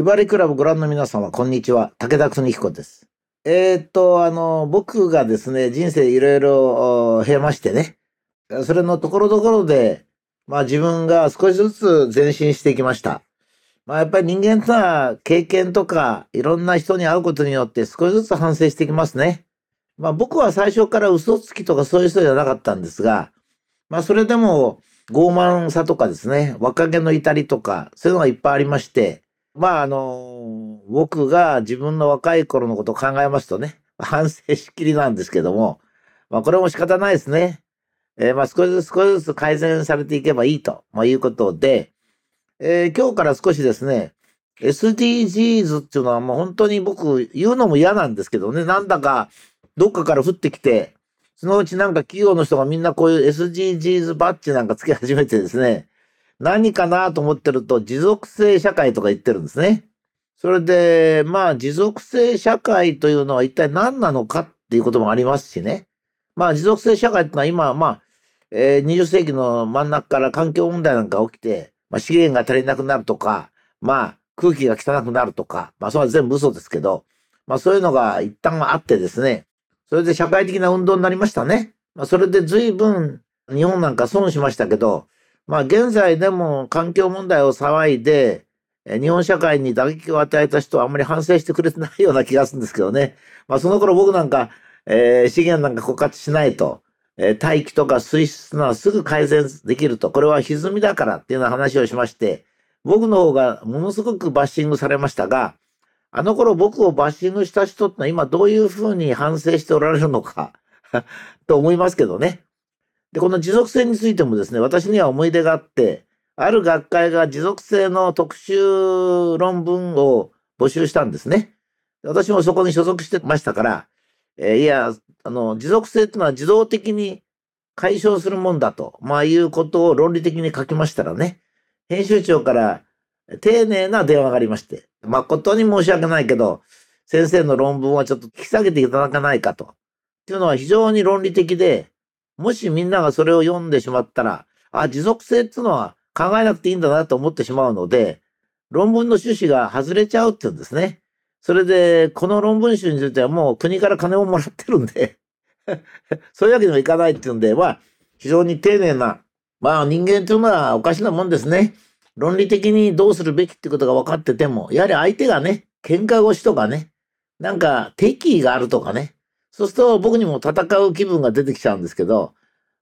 ひばりクラブご覧の皆様、こんにちは。武田邦彦です。えーっと、あの、僕がですね、人生いろいろ経ましてね、それのところどころで、まあ自分が少しずつ前進してきました。まあやっぱり人間ってのは経験とかいろんな人に会うことによって少しずつ反省してきますね。まあ僕は最初から嘘つきとかそういう人じゃなかったんですが、まあそれでも傲慢さとかですね、若気の至りとか、そういうのがいっぱいありまして、まああの、僕が自分の若い頃のことを考えますとね、反省しきりなんですけども、まあこれも仕方ないですね。えーまあ少しずつ少しずつ改善されていけばいいと、まあ、いうことで、えー今日から少しですね、SDGs っていうのはもう本当に僕言うのも嫌なんですけどね、なんだかどっかから降ってきて、そのうちなんか企業の人がみんなこういう SDGs バッジなんかつけ始めてですね、何かなと思ってると持続性社会とか言ってるんですね。それで、まあ持続性社会というのは一体何なのかっていうこともありますしね。まあ持続性社会ってのは今、まあ、えー20世紀の真ん中から環境問題なんか起きて、まあ資源が足りなくなるとか、まあ空気が汚くなるとか、まあそれは全部嘘ですけど、まあそういうのが一旦あってですね、それで社会的な運動になりましたね。まあそれで随分日本なんか損しましたけど、まあ現在でも環境問題を騒いで、日本社会に打撃を与えた人はあんまり反省してくれてないような気がするんですけどね。まあその頃僕なんか、えー資源なんか枯渇しないと、えー大気とか水質のはすぐ改善できると、これは歪みだからっていうような話をしまして、僕の方がものすごくバッシングされましたが、あの頃僕をバッシングした人ってのは今どういうふうに反省しておられるのか と思いますけどね。で、この持続性についてもですね、私には思い出があって、ある学会が持続性の特集論文を募集したんですね。私もそこに所属してましたから、えーいや、あの、持続性っていうのは自動的に解消するもんだと、まあいうことを論理的に書きましたらね、編集長から丁寧な電話がありまして、誠に申し訳ないけど、先生の論文はちょっと引き下げていただかないかと。っていうのは非常に論理的で、もしみんながそれを読んでしまったら、あ、持続性っていうのは考えなくていいんだなと思ってしまうので、論文の趣旨が外れちゃうっていうんですね。それで、この論文集についてはもう国から金をもらってるんで、そういうわけにもいかないっていうんで、まあ、非常に丁寧な、まあ人間というのはおかしなもんですね。論理的にどうするべきってことが分かってても、やはり相手がね、喧嘩腰とかね、なんか敵意があるとかね、そうすると僕にも戦う気分が出てきちゃうんですけど、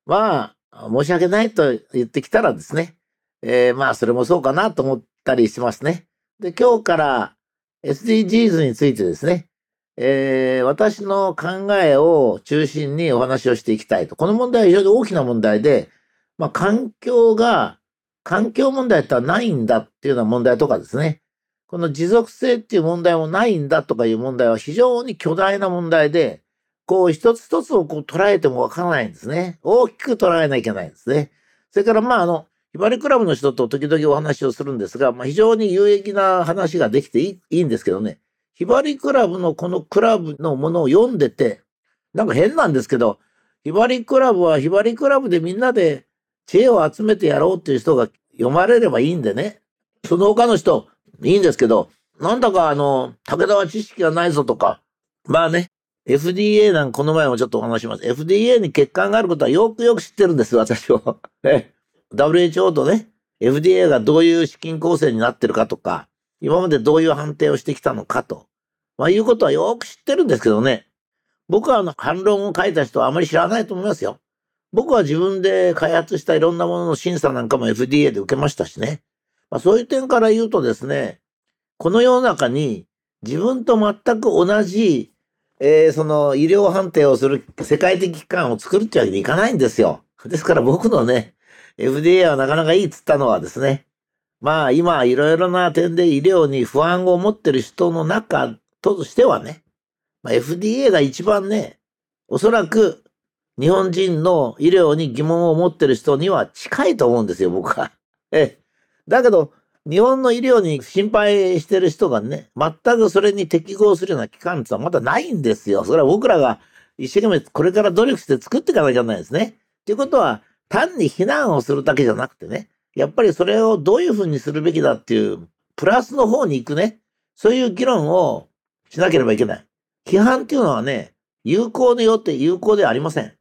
まあ、申し訳ないと言ってきたらですね、えーまあそれもそうかなと思ったりしますね。で、今日から SDGs についてですね、えー私の考えを中心にお話をしていきたいと。この問題は非常に大きな問題で、まあ環境が、環境問題ってのはないんだっていうような問題とかですね。この持続性っていう問題もないんだとかいう問題は非常に巨大な問題で、こう一つ一つをこう捉えてもわからないんですね。大きく捉えなきゃいけないんですね。それからまああの、ひばりクラブの人と時々お話をするんですが、まあ非常に有益な話ができていいんですけどね。ひばりクラブのこのクラブのものを読んでて、なんか変なんですけど、ひばりクラブはひばりクラブでみんなで知恵を集めてやろうっていう人が読まれればいいんでね。その他の人、いいんですけど、なんだかあの、武田は知識がないぞとか、まあね、FDA なんかこの前もちょっとお話します。FDA に欠陥があることはよくよく知ってるんです、私は。WHO とね、FDA がどういう資金構成になってるかとか、今までどういう判定をしてきたのかと、まあいうことはよく知ってるんですけどね。僕はあの反論を書いた人はあまり知らないと思いますよ。僕は自分で開発したいろんなものの審査なんかも FDA で受けましたしね。まあそういう点から言うとですね、この世の中に自分と全く同じ、えーその医療判定をする世界的機関を作るってわけにいかないんですよ。ですから僕のね、FDA はなかなかいいっつったのはですね、まあ今いろいろな点で医療に不安を持ってる人の中としてはね、まあ、FDA が一番ね、おそらく日本人の医療に疑問を持ってる人には近いと思うんですよ、僕は。ええ。だけど、日本の医療に心配してる人がね、全くそれに適合するような機関ってはまだないんですよ。それは僕らが一生懸命これから努力して作っていかなきゃいけないですね。ということは、単に非難をするだけじゃなくてね、やっぱりそれをどういうふうにするべきだっていう、プラスの方に行くね、そういう議論をしなければいけない。批判っていうのはね、有効によって有効ではありません。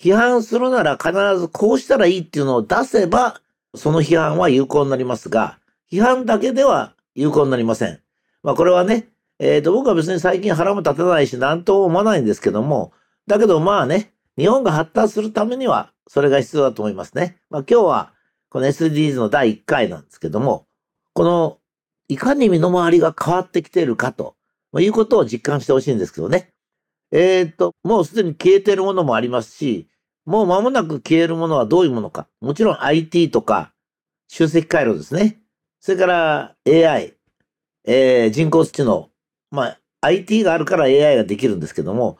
批判するなら必ずこうしたらいいっていうのを出せば、その批判は有効になりますが、批判だけでは有効になりません。まあこれはね、えっ、ー、と僕は別に最近腹も立たないし何とも思わないんですけども、だけどまあね、日本が発達するためにはそれが必要だと思いますね。まあ今日はこの SDGs の第1回なんですけども、このいかに身の回りが変わってきているかということを実感してほしいんですけどね。えっ、ー、と、もうすでに消えているものもありますし、もう間もなく消えるものはどういうものか。もちろん IT とか集積回路ですね。それから AI、えー、人工知能。まあ、IT があるから AI ができるんですけども、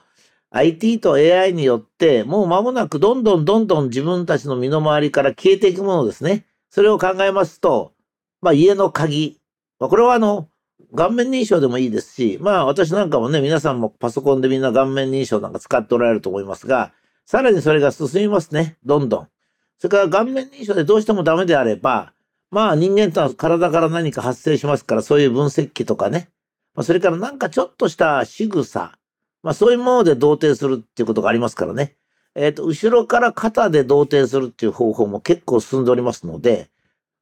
IT と AI によって、もう間もなくどんどんどんどん自分たちの身の回りから消えていくものですね。それを考えますと、まあ、家の鍵。まあ、これはあの、顔面認証でもいいですし、まあ私なんかもね、皆さんもパソコンでみんな顔面認証なんか使っておられると思いますが、さらにそれが進みますね。どんどん。それから顔面認証でどうしてもダメであれば、まあ人間とは体から何か発生しますから、そういう分析器とかね。まあ、それからなんかちょっとした仕草。まあそういうもので同定するっていうことがありますからね。えっ、ー、と、後ろから肩で同定するっていう方法も結構進んでおりますので、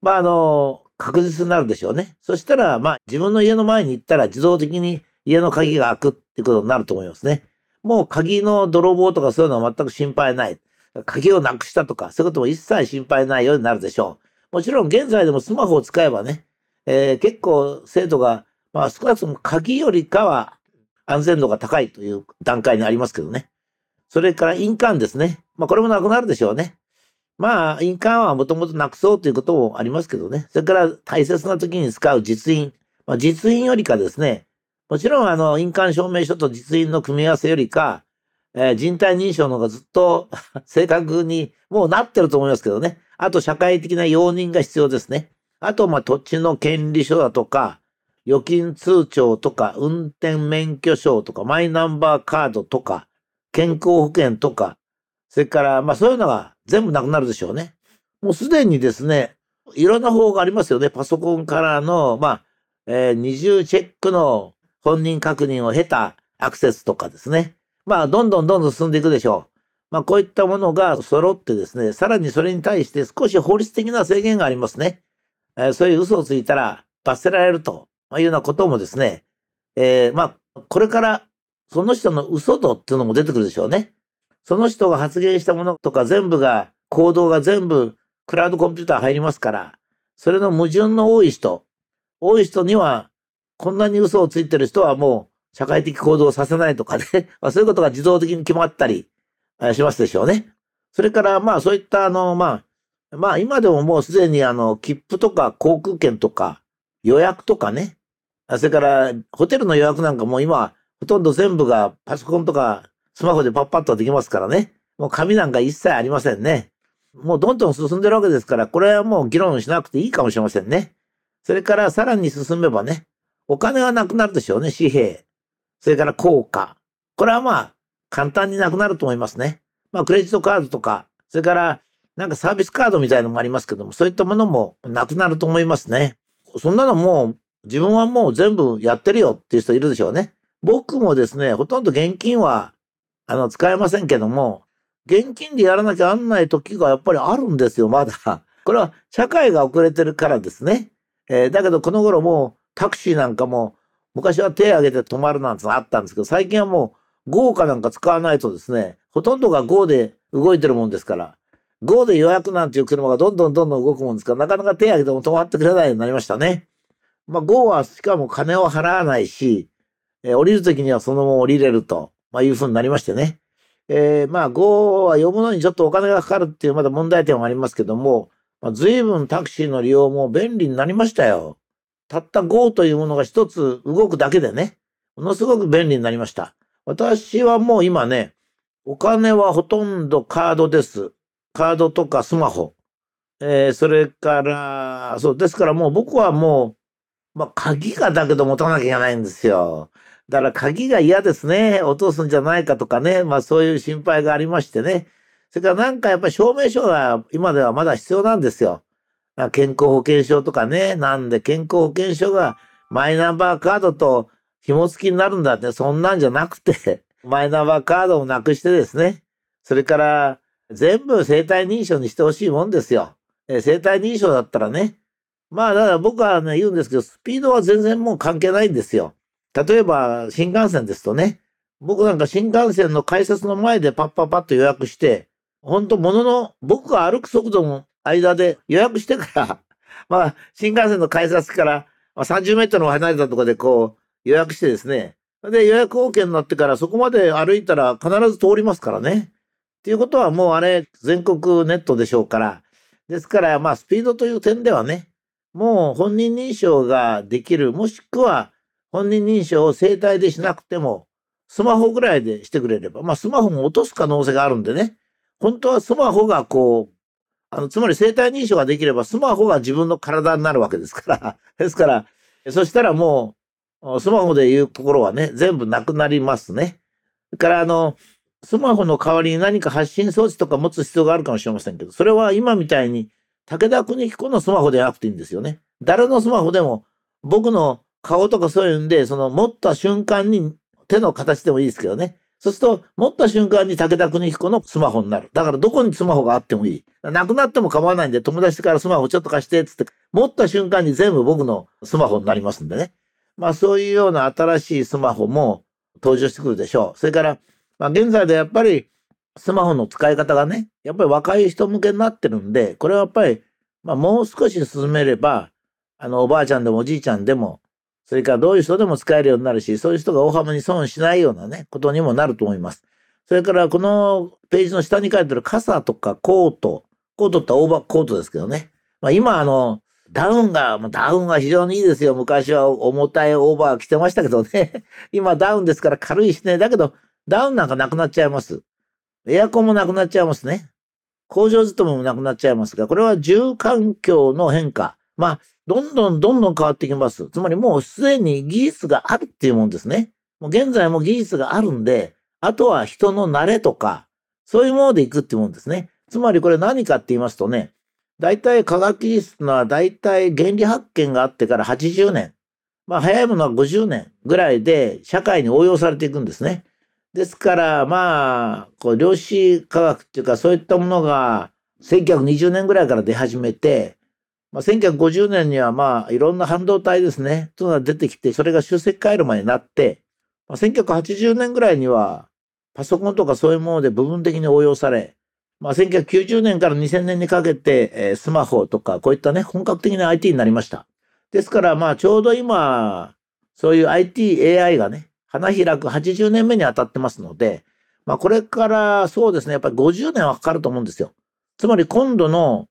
まああの、確実になるでしょうね。そしたら、まあ自分の家の前に行ったら自動的に家の鍵が開くっていうことになると思いますね。もう鍵の泥棒とかそういうのは全く心配ない。鍵をなくしたとか、そういうことも一切心配ないようになるでしょう。もちろん現在でもスマホを使えばね、えー、結構生徒が、まあ少なくとも鍵よりかは安全度が高いという段階にありますけどね。それから印鑑ですね。まあこれもなくなるでしょうね。まあ印鑑はもともとなくそうということもありますけどね。それから大切な時に使う実印。まあ実印よりかですね、もちろんあの印鑑証明書と実印の組み合わせよりか、えー、人体認証の方がずっと 正確にもうなってると思いますけどね。あと社会的な容認が必要ですね。あと、ま、土地の権利書だとか、預金通帳とか、運転免許証とか、マイナンバーカードとか、健康保険とか、それから、まあそういうのが全部なくなるでしょうね。もうすでにですね、いろんな方法がありますよね。パソコンからの、まあ、えー、二重チェックの本人確認を経たアクセスとかですね。まあ、どんどんどんどん進んでいくでしょう。まあ、こういったものが揃ってですね、さらにそれに対して少し法律的な制限がありますね。えー、そういう嘘をついたら罰せられるというようなこともですね、えー、まあ、これからその人の嘘度っていうのも出てくるでしょうね。その人が発言したものとか全部が、行動が全部クラウドコンピューター入りますから、それの矛盾の多い人、多い人には、こんなに嘘をついてる人はもう社会的行動をさせないとかね、まあ、そういうことが自動的に決まったりしますでしょうね。それから、まあそういったあの、まあ、まあ今でももうすでにあの、切符とか航空券とか予約とかね、それからホテルの予約なんかも今、ほとんど全部がパソコンとかスマホでパッパッとできますからね。もう紙なんか一切ありませんね。もうどんどん進んでるわけですから、これはもう議論しなくていいかもしれませんね。それからさらに進めばね、お金はなくなるでしょうね、紙幣。それから効果。これはまあ、簡単になくなると思いますね。まあ、クレジットカードとか、それから、なんかサービスカードみたいのもありますけども、そういったものもなくなると思いますね。そんなのもう、自分はもう全部やってるよっていう人いるでしょうね。僕もですね、ほとんど現金は、あの、使えませんけども、現金でやらなきゃなんない時がやっぱりあるんですよ、まだ。これは社会が遅れてるからですね。えー、だけどこの頃もうタクシーなんかも昔は手挙げて止まるなんてのあったんですけど、最近はもう GO かなんか使わないとですね、ほとんどが GO で動いてるもんですから、GO で予約なんていう車がどんどんどんどん動くもんですから、なかなか手挙げても止まってくれないようになりましたね。まあ GO はしかも金を払わないし、えー、降りるときにはそのまま降りれると、まあ、いうふうになりましてね。えー、まあ GO は呼ぶのにちょっとお金がかかるっていうまだ問題点はありますけども、まあ、随分タクシーの利用も便利になりましたよ。たった GO というものが一つ動くだけでね、ものすごく便利になりました。私はもう今ね、お金はほとんどカードです。カードとかスマホ。えー、それから、そう、ですからもう僕はもう、まあ、鍵がだけど持たなきゃいけないんですよ。だから鍵が嫌ですね。落とすんじゃないかとかね。まあそういう心配がありましてね。それからなんかやっぱ証明書が今ではまだ必要なんですよ。健康保険証とかね。なんで健康保険証がマイナンバーカードと紐付きになるんだって、そんなんじゃなくて、マイナンバーカードをなくしてですね、それから全部生体認証にしてほしいもんですよ。生体認証だったらね、まあ、だから僕はね、言うんですけど、スピードは全然もう関係ないんですよ。例えば、新幹線ですとね、僕なんか新幹線の改札の前でパッパッパッと予約して、本当ものの、僕が歩く速度の間で予約してから まあ、新幹線の改札から、30メートルも離れたところでこう、予約してですね。で、予約 OK になってからそこまで歩いたら必ず通りますからね。っていうことはもうあれ、全国ネットでしょうから。ですから、まあ、スピードという点ではね、もう本人認証ができる、もしくは本人認証を生体でしなくても、スマホぐらいでしてくれれば、まあスマホも落とす可能性があるんでね、本当はスマホがこう、あの、つまり生体認証ができればスマホが自分の体になるわけですから、ですから、そしたらもう、スマホでいうところはね、全部なくなりますね。それからあの、スマホの代わりに何か発信装置とか持つ必要があるかもしれませんけど、それは今みたいに武田邦彦のスマホでなくていいんですよね。誰のスマホでも、僕の顔とかそういうんで、その持った瞬間に手の形でもいいですけどね。そうすると、持った瞬間に武田邦彦のスマホになる。だからどこにスマホがあってもいい。なくなっても構わないんで、友達からスマホちょっと貸して、つって、持った瞬間に全部僕のスマホになりますんでね。まあそういうような新しいスマホも登場してくるでしょう。それから、まあ現在でやっぱりスマホの使い方がね、やっぱり若い人向けになってるんで、これはやっぱり、まあ、もう少し進めれば、あの、おばあちゃんでもおじいちゃんでも、それからどういう人でも使えるようになるし、そういう人が大幅に損しないようなね、ことにもなると思います。それから、このページの下に書いてある傘とかコート、コートってオーバーコートですけどね。まあ、今、あの、ダウンが、ダウンが非常にいいですよ。昔は重たいオーバー着てましたけどね。今ダウンですから軽いしね。だけど、ダウンなんかなくなっちゃいます。エアコンもなくなっちゃいますね。工場勤めもなくなっちゃいますが、これは住環境の変化。まあ、どんどんどんどん変わってきます。つまりもうすでに技術があるっていうもんですね。もう現在も技術があるんで、あとは人の慣れとか、そういうものでいくっていうもんですね。つまりこれ何かって言いますとね、大体科学技術のは大体原理発見があってから80年。まあ早いものは50年ぐらいで社会に応用されていくんですね。ですから、まあ、こう量子科学っていうか、そういったものが、1920年ぐらいから出始めて、まあ、1950年には、まあ、いろんな半導体ですね、というのが出てきて、それが集積回路までなって、まあ、1980年ぐらいには、パソコンとかそういうもので部分的に応用され、まあ、1990年から2000年にかけて、えー、スマホとか、こういったね、本格的な IT になりました。ですから、まあ、ちょうど今、そういう IT、AI がね、花開く80年目に当たってますので、まあこれからそうですね、やっぱり50年はかかると思うんですよ。つまり今度の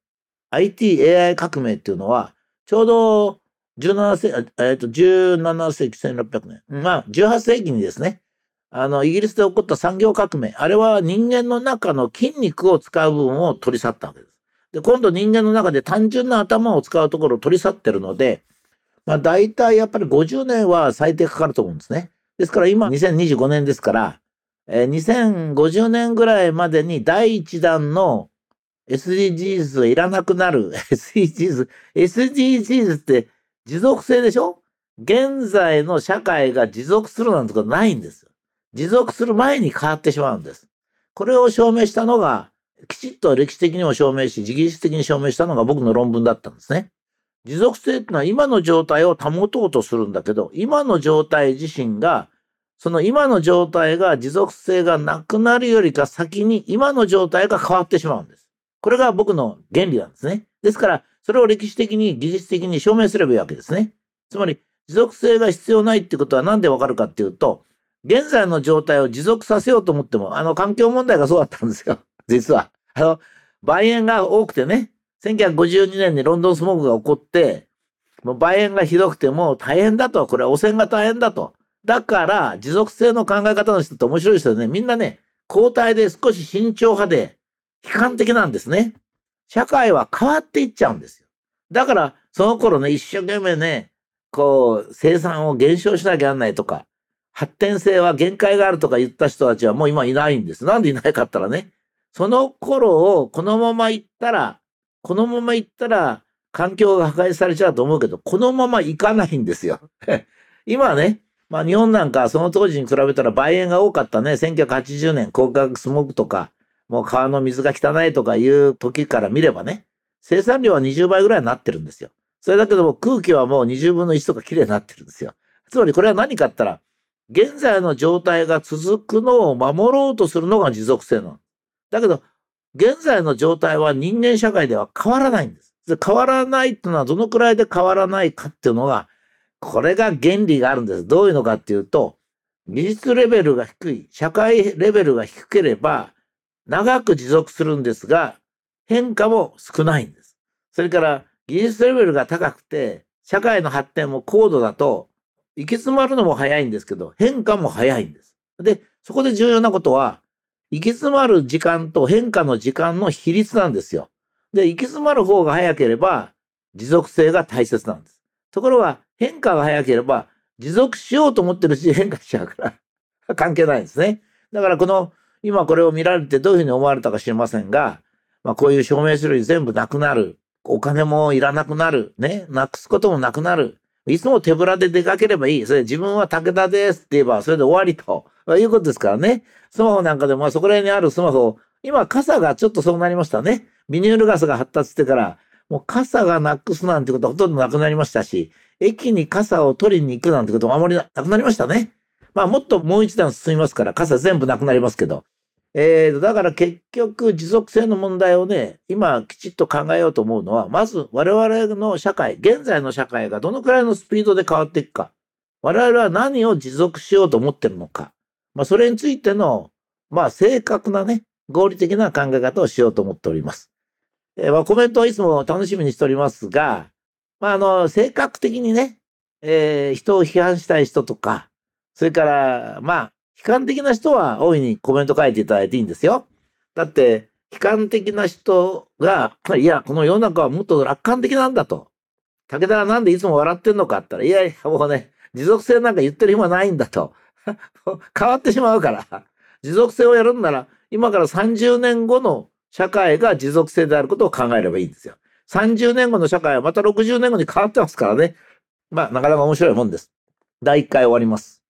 IT、AI 革命っていうのは、ちょうど17世、えっ、と、17世紀1600年。まあ、18世紀にですね、あの、イギリスで起こった産業革命。あれは人間の中の筋肉を使う部分を取り去ったわけです。で、今度人間の中で単純な頭を使うところを取り去ってるので、まあ大体やっぱり50年は最低かかると思うんですね。ですから今2025年ですから、えー、2050年ぐらいまでに第1弾の SDGs がいらなくなる。SDGs、SDGs って持続性でしょ？現在の社会が持続するなんてことないんですよ。持続する前に変わってしまうんです。これを証明したのが、きちっと歴史的にも証明し、自技的に証明したのが僕の論文だったんですね。持続性ってのは今の状態を保とうとするんだけど、今の状態自身が、その今の状態が持続性がなくなるよりか先に今の状態が変わってしまうんです。これが僕の原理なんですね。ですから、それを歴史的に技術的に証明すればいいわけですね。つまり、持続性が必要ないってことは何でわかるかっていうと、現在の状態を持続させようと思っても、あの環境問題がそうだったんですよ。実は。あの、梅園が多くてね、1952年にロンドンスモークが起こって、もう梅園がひどくても大変だと。これは汚染が大変だと。だから、持続性の考え方の人って面白い人でね、みんなね、交代で少し慎重派で、悲観的なんですね。社会は変わっていっちゃうんですよ。だから、その頃ね、一生懸命ね、こう、生産を減少しなきゃなんないとか、発展性は限界があるとか言った人たちはもう今いないんです。なんでいないかったらね、その頃をこのまま行ったら、このまま行ったら、環境が破壊されちゃうと思うけど、このままいかないんですよ。今ね、まあ日本なんかその当時に比べたら倍塩が多かったね、1980年、高化学スモークとか、もう川の水が汚いとかいう時から見ればね、生産量は20倍ぐらいになってるんですよ。それだけども空気はもう20分の1とか綺麗になってるんですよ。つまりこれは何かって言ったら、現在の状態が続くのを守ろうとするのが持続性なの。だけど、現在の状態は人間社会では変わらないんです。で変わらないっていうのはどのくらいで変わらないかっていうのが、これが原理があるんです。どういうのかっていうと、技術レベルが低い、社会レベルが低ければ、長く持続するんですが、変化も少ないんです。それから、技術レベルが高くて、社会の発展も高度だと、行き詰まるのも早いんですけど、変化も早いんです。で、そこで重要なことは、行き詰まる時間と変化の時間の比率なんですよ。で、行き詰まる方が早ければ、持続性が大切なんです。ところが、変化が早ければ、持続しようと思ってるし変化しちゃうから 関係ないんですね。だからこの、今これを見られてどういうふうに思われたか知りませんが、まあこういう証明書類全部なくなる。お金もいらなくなる。ね。なくすこともなくなる。いつも手ぶらで出かければいい。それ自分は武田ですって言えば、それで終わりと。いうことですからね。スマホなんかでも、まあ、そこら辺にあるスマホ、今傘がちょっとそうなりましたね。ビニール傘が発達してから、もう傘がなくすなんてことはほとんどなくなりましたし、駅に傘を取りに行くなんてこともあまりなくなりましたね。まあもっともう一段進みますから、傘全部なくなりますけど。えー、だから結局持続性の問題をね、今きちっと考えようと思うのは、まず我々の社会、現在の社会がどのくらいのスピードで変わっていくか。我々は何を持続しようと思ってるのか。まあそれについての、まあ正確なね、合理的な考え方をしようと思っております。えー、まあコメントはいつも楽しみにしておりますが、まああの、性格的にね、えー、人を批判したい人とか、それから、まあ、悲観的な人は大いにコメント書いていただいていいんですよ。だって、悲観的な人が、いや、この世の中はもっと楽観的なんだと。武田はなんでいつも笑ってんのかって言ったら、いやいや、もうね、持続性なんか言ってる暇ないんだと。変わってしまうから。持続性をやるんなら、今から30年後の社会が持続性であることを考えればいいんですよ。30年後の社会はまた60年後に変わってますからね。まあ、なかなか面白いもんです。第1回終わります。